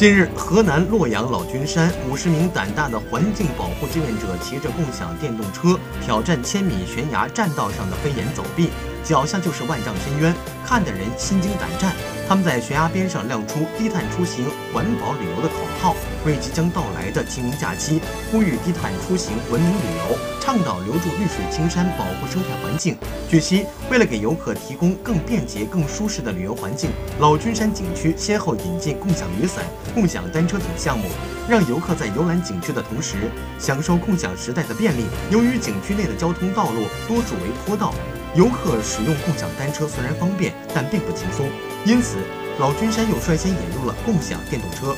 近日，河南洛阳老君山五十名胆大的环境保护志愿者骑着共享电动车挑战千米悬崖栈道上的飞檐走壁，脚下就是万丈深渊，看得人心惊胆战。他们在悬崖边上亮出“低碳出行，环保旅游”的口号，为即将到来的清明假期呼吁低碳出行、文明旅游，倡导留住绿水青山，保护生态环境。据悉，为了给游客提供更便捷、更舒适的旅游环境，老君山景区先后引进共享雨伞、共享单车等项目，让游客在游览景区的同时，享受共享时代的便利。由于景区内的交通道路多数为坡道，游客使用共享单车虽然方便，但并不轻松。因此，老君山又率先引入了共享电动车。